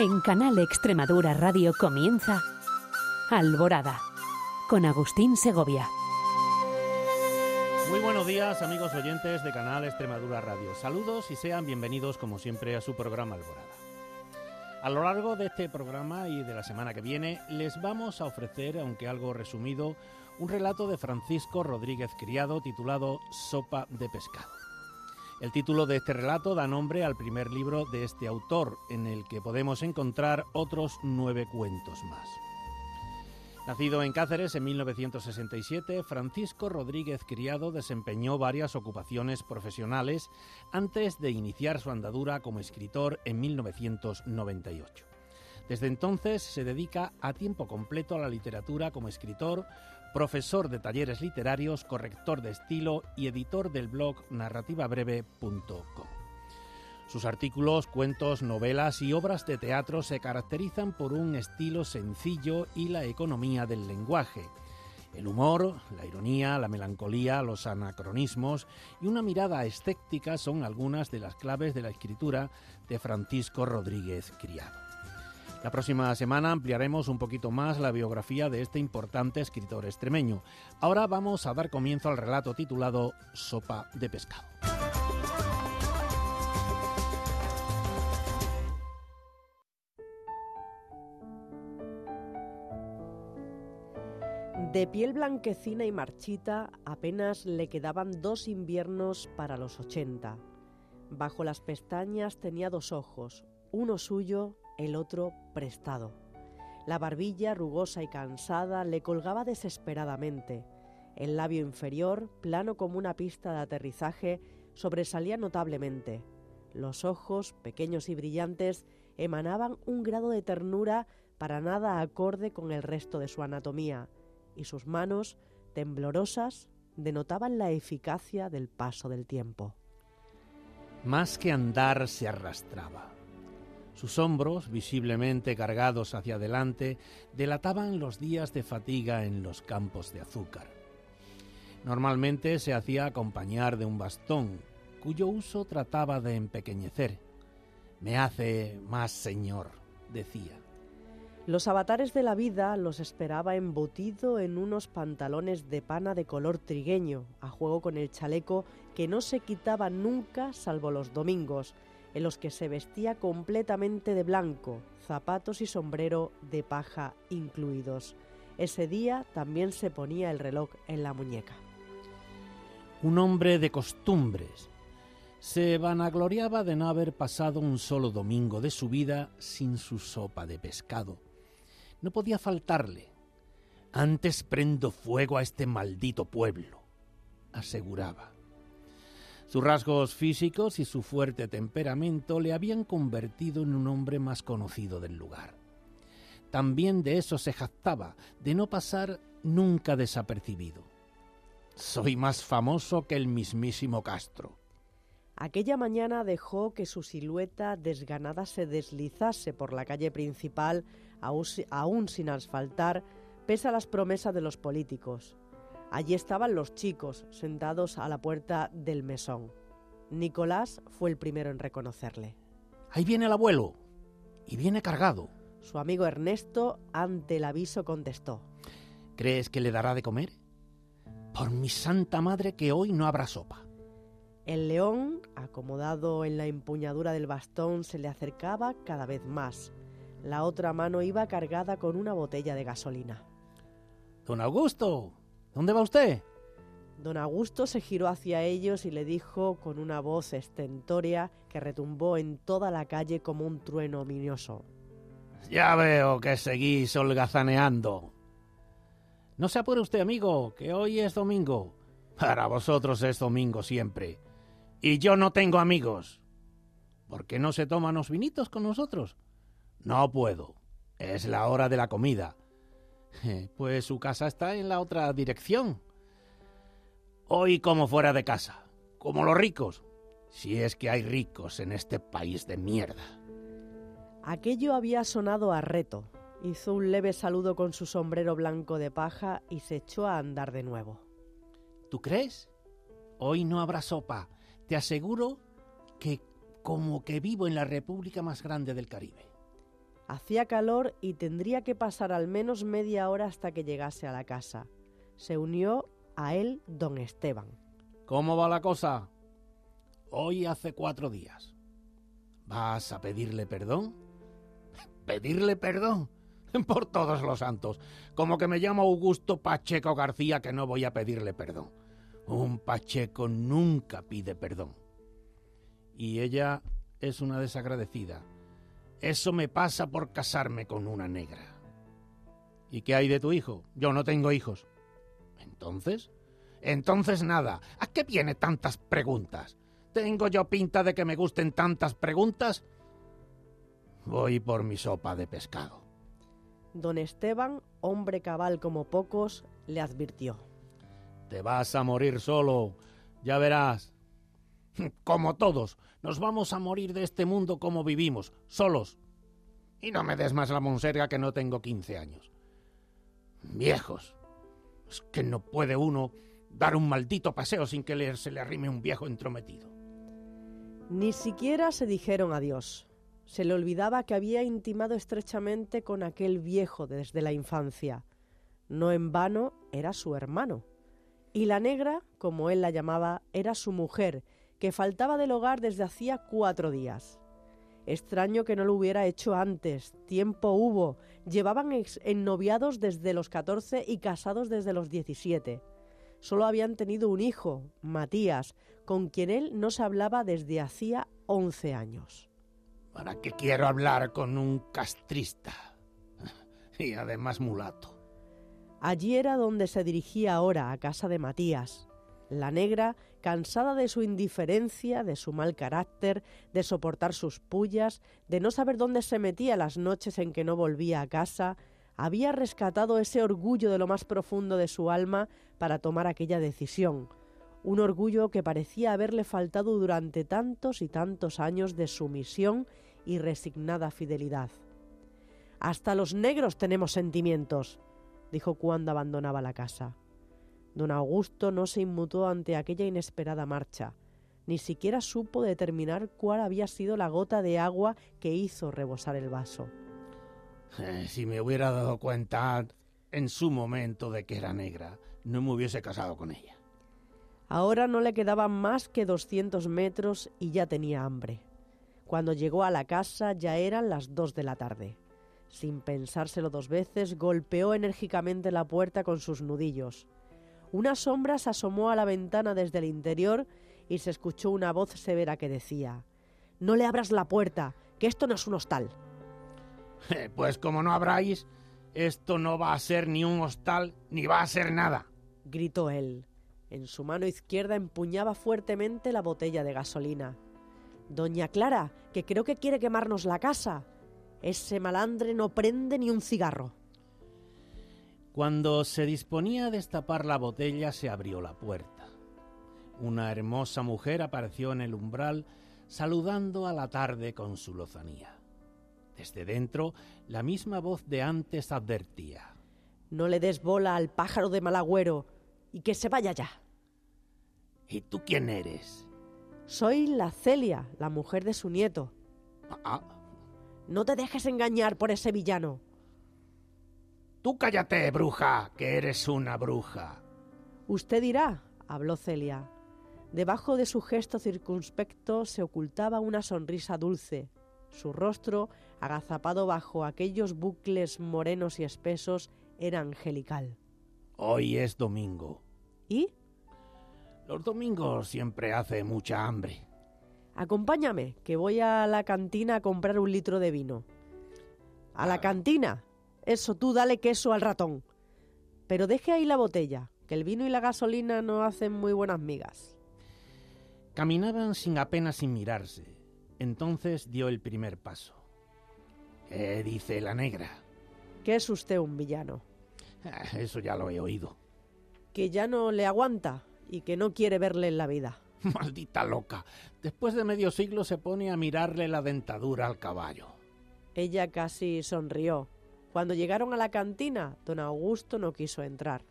En Canal Extremadura Radio comienza Alborada con Agustín Segovia. Muy buenos días amigos oyentes de Canal Extremadura Radio. Saludos y sean bienvenidos como siempre a su programa Alborada. A lo largo de este programa y de la semana que viene les vamos a ofrecer, aunque algo resumido, un relato de Francisco Rodríguez Criado titulado Sopa de Pescado. El título de este relato da nombre al primer libro de este autor, en el que podemos encontrar otros nueve cuentos más. Nacido en Cáceres en 1967, Francisco Rodríguez Criado desempeñó varias ocupaciones profesionales antes de iniciar su andadura como escritor en 1998. Desde entonces se dedica a tiempo completo a la literatura como escritor, profesor de talleres literarios, corrector de estilo y editor del blog narrativabreve.com. Sus artículos, cuentos, novelas y obras de teatro se caracterizan por un estilo sencillo y la economía del lenguaje. El humor, la ironía, la melancolía, los anacronismos y una mirada escéptica son algunas de las claves de la escritura de Francisco Rodríguez Criado. La próxima semana ampliaremos un poquito más la biografía de este importante escritor extremeño. Ahora vamos a dar comienzo al relato titulado Sopa de pescado. De piel blanquecina y marchita, apenas le quedaban dos inviernos para los ochenta. Bajo las pestañas tenía dos ojos, uno suyo, el otro prestado. La barbilla, rugosa y cansada, le colgaba desesperadamente. El labio inferior, plano como una pista de aterrizaje, sobresalía notablemente. Los ojos, pequeños y brillantes, emanaban un grado de ternura para nada acorde con el resto de su anatomía y sus manos, temblorosas, denotaban la eficacia del paso del tiempo. Más que andar se arrastraba. Sus hombros, visiblemente cargados hacia adelante, delataban los días de fatiga en los campos de azúcar. Normalmente se hacía acompañar de un bastón, cuyo uso trataba de empequeñecer. Me hace más señor, decía. Los avatares de la vida los esperaba embutido en unos pantalones de pana de color trigueño, a juego con el chaleco que no se quitaba nunca salvo los domingos, en los que se vestía completamente de blanco, zapatos y sombrero de paja incluidos. Ese día también se ponía el reloj en la muñeca. Un hombre de costumbres. Se vanagloriaba de no haber pasado un solo domingo de su vida sin su sopa de pescado no podía faltarle. Antes prendo fuego a este maldito pueblo, aseguraba. Sus rasgos físicos y su fuerte temperamento le habían convertido en un hombre más conocido del lugar. También de eso se jactaba, de no pasar nunca desapercibido. Soy más famoso que el mismísimo Castro. Aquella mañana dejó que su silueta desganada se deslizase por la calle principal aún sin asfaltar, pese a las promesas de los políticos. Allí estaban los chicos, sentados a la puerta del mesón. Nicolás fue el primero en reconocerle. Ahí viene el abuelo. Y viene cargado. Su amigo Ernesto, ante el aviso, contestó. ¿Crees que le dará de comer? Por mi santa madre que hoy no habrá sopa. El león, acomodado en la empuñadura del bastón, se le acercaba cada vez más. La otra mano iba cargada con una botella de gasolina. Don Augusto, ¿dónde va usted? Don Augusto se giró hacia ellos y le dijo con una voz estentórea que retumbó en toda la calle como un trueno ominioso. Ya veo que seguís holgazaneando. No se apure usted, amigo, que hoy es domingo. Para vosotros es domingo siempre. Y yo no tengo amigos. ¿Por qué no se toman los vinitos con nosotros? No puedo. Es la hora de la comida. Pues su casa está en la otra dirección. Hoy como fuera de casa, como los ricos, si es que hay ricos en este país de mierda. Aquello había sonado a reto. Hizo un leve saludo con su sombrero blanco de paja y se echó a andar de nuevo. ¿Tú crees? Hoy no habrá sopa. Te aseguro que como que vivo en la república más grande del Caribe. Hacía calor y tendría que pasar al menos media hora hasta que llegase a la casa. Se unió a él don Esteban. ¿Cómo va la cosa? Hoy hace cuatro días. ¿Vas a pedirle perdón? ¿Pedirle perdón? Por todos los santos. Como que me llamo Augusto Pacheco García que no voy a pedirle perdón. Un Pacheco nunca pide perdón. Y ella es una desagradecida. Eso me pasa por casarme con una negra. ¿Y qué hay de tu hijo? Yo no tengo hijos. Entonces, entonces nada. ¿A qué viene tantas preguntas? ¿Tengo yo pinta de que me gusten tantas preguntas? Voy por mi sopa de pescado. Don Esteban, hombre cabal como pocos, le advirtió. Te vas a morir solo, ya verás. Como todos, nos vamos a morir de este mundo como vivimos, solos. Y no me des más la monserga que no tengo quince años. Viejos. Es que no puede uno dar un maldito paseo sin que se le arrime un viejo entrometido. Ni siquiera se dijeron adiós. Se le olvidaba que había intimado estrechamente con aquel viejo desde la infancia. No en vano era su hermano. Y la negra, como él la llamaba, era su mujer, que faltaba del hogar desde hacía cuatro días. Extraño que no lo hubiera hecho antes. Tiempo hubo. Llevaban ennoviados desde los catorce y casados desde los diecisiete. Solo habían tenido un hijo, Matías, con quien él no se hablaba desde hacía once años. ¿Para qué quiero hablar con un castrista? Y además mulato. Allí era donde se dirigía ahora, a casa de Matías. La negra, cansada de su indiferencia, de su mal carácter, de soportar sus pullas, de no saber dónde se metía las noches en que no volvía a casa, había rescatado ese orgullo de lo más profundo de su alma para tomar aquella decisión, un orgullo que parecía haberle faltado durante tantos y tantos años de sumisión y resignada fidelidad. Hasta los negros tenemos sentimientos, dijo cuando abandonaba la casa. Don Augusto no se inmutó ante aquella inesperada marcha, ni siquiera supo determinar cuál había sido la gota de agua que hizo rebosar el vaso. Eh, si me hubiera dado cuenta en su momento de que era negra, no me hubiese casado con ella. Ahora no le quedaban más que doscientos metros y ya tenía hambre. Cuando llegó a la casa ya eran las dos de la tarde. Sin pensárselo dos veces, golpeó enérgicamente la puerta con sus nudillos. Una sombra se asomó a la ventana desde el interior y se escuchó una voz severa que decía No le abras la puerta, que esto no es un hostal. Pues como no abráis, esto no va a ser ni un hostal ni va a ser nada, gritó él. En su mano izquierda empuñaba fuertemente la botella de gasolina. Doña Clara, que creo que quiere quemarnos la casa. Ese malandre no prende ni un cigarro. Cuando se disponía a destapar la botella se abrió la puerta. Una hermosa mujer apareció en el umbral saludando a la tarde con su lozanía. Desde dentro, la misma voz de antes advertía. No le des bola al pájaro de Malagüero y que se vaya ya. ¿Y tú quién eres? Soy la Celia, la mujer de su nieto. Ah. No te dejes engañar por ese villano. Tú cállate, bruja, que eres una bruja. Usted dirá, habló Celia. Debajo de su gesto circunspecto se ocultaba una sonrisa dulce. Su rostro, agazapado bajo aquellos bucles morenos y espesos, era angelical. Hoy es domingo. ¿Y? Los domingos siempre hace mucha hambre. Acompáñame, que voy a la cantina a comprar un litro de vino. ¿A la cantina? Eso, tú dale queso al ratón. Pero deje ahí la botella, que el vino y la gasolina no hacen muy buenas migas. Caminaban sin apenas sin mirarse. Entonces dio el primer paso. ¿Qué dice la negra? Que es usted un villano. Ah, eso ya lo he oído. Que ya no le aguanta y que no quiere verle en la vida. Maldita loca. Después de medio siglo se pone a mirarle la dentadura al caballo. Ella casi sonrió. Cuando llegaron a la cantina, don Augusto no quiso entrar.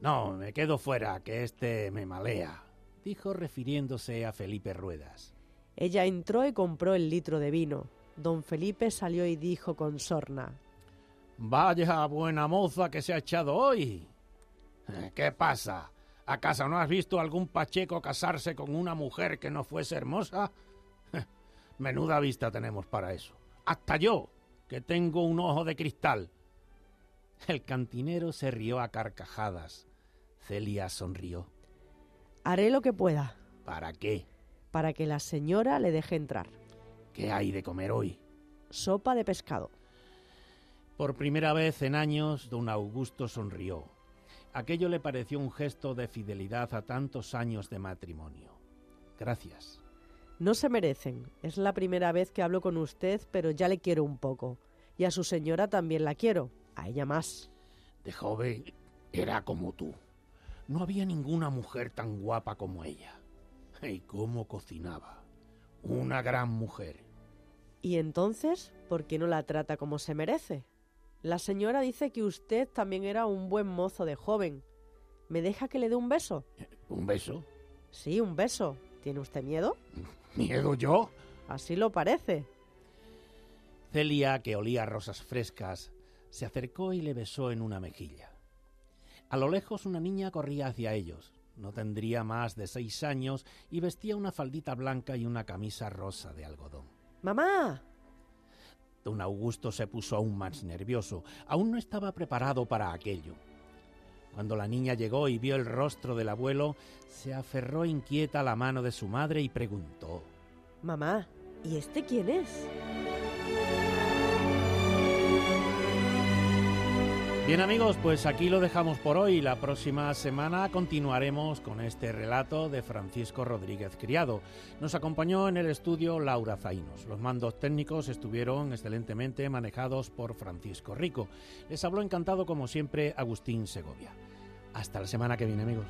No, me quedo fuera, que este me malea, dijo refiriéndose a Felipe Ruedas. Ella entró y compró el litro de vino. Don Felipe salió y dijo con sorna. Vaya buena moza que se ha echado hoy. ¿Qué pasa? ¿Acaso no has visto algún pacheco casarse con una mujer que no fuese hermosa? Menuda vista tenemos para eso. Hasta yo, que tengo un ojo de cristal. El cantinero se rió a carcajadas. Celia sonrió. Haré lo que pueda. ¿Para qué? Para que la señora le deje entrar. ¿Qué hay de comer hoy? Sopa de pescado. Por primera vez en años, don Augusto sonrió. Aquello le pareció un gesto de fidelidad a tantos años de matrimonio. Gracias. No se merecen. Es la primera vez que hablo con usted, pero ya le quiero un poco. Y a su señora también la quiero. A ella más. De joven era como tú. No había ninguna mujer tan guapa como ella. Y cómo cocinaba. Una gran mujer. ¿Y entonces por qué no la trata como se merece? La señora dice que usted también era un buen mozo de joven. ¿Me deja que le dé un beso? ¿Un beso? Sí, un beso. ¿Tiene usted miedo? ¿Miedo yo? Así lo parece. Celia, que olía rosas frescas, se acercó y le besó en una mejilla. A lo lejos una niña corría hacia ellos. No tendría más de seis años y vestía una faldita blanca y una camisa rosa de algodón. ¡Mamá! Don Augusto se puso aún más nervioso. Aún no estaba preparado para aquello. Cuando la niña llegó y vio el rostro del abuelo, se aferró inquieta a la mano de su madre y preguntó Mamá, ¿y este quién es? Bien amigos, pues aquí lo dejamos por hoy. La próxima semana continuaremos con este relato de Francisco Rodríguez Criado. Nos acompañó en el estudio Laura Zainos. Los mandos técnicos estuvieron excelentemente manejados por Francisco Rico. Les habló encantado como siempre Agustín Segovia. Hasta la semana que viene amigos.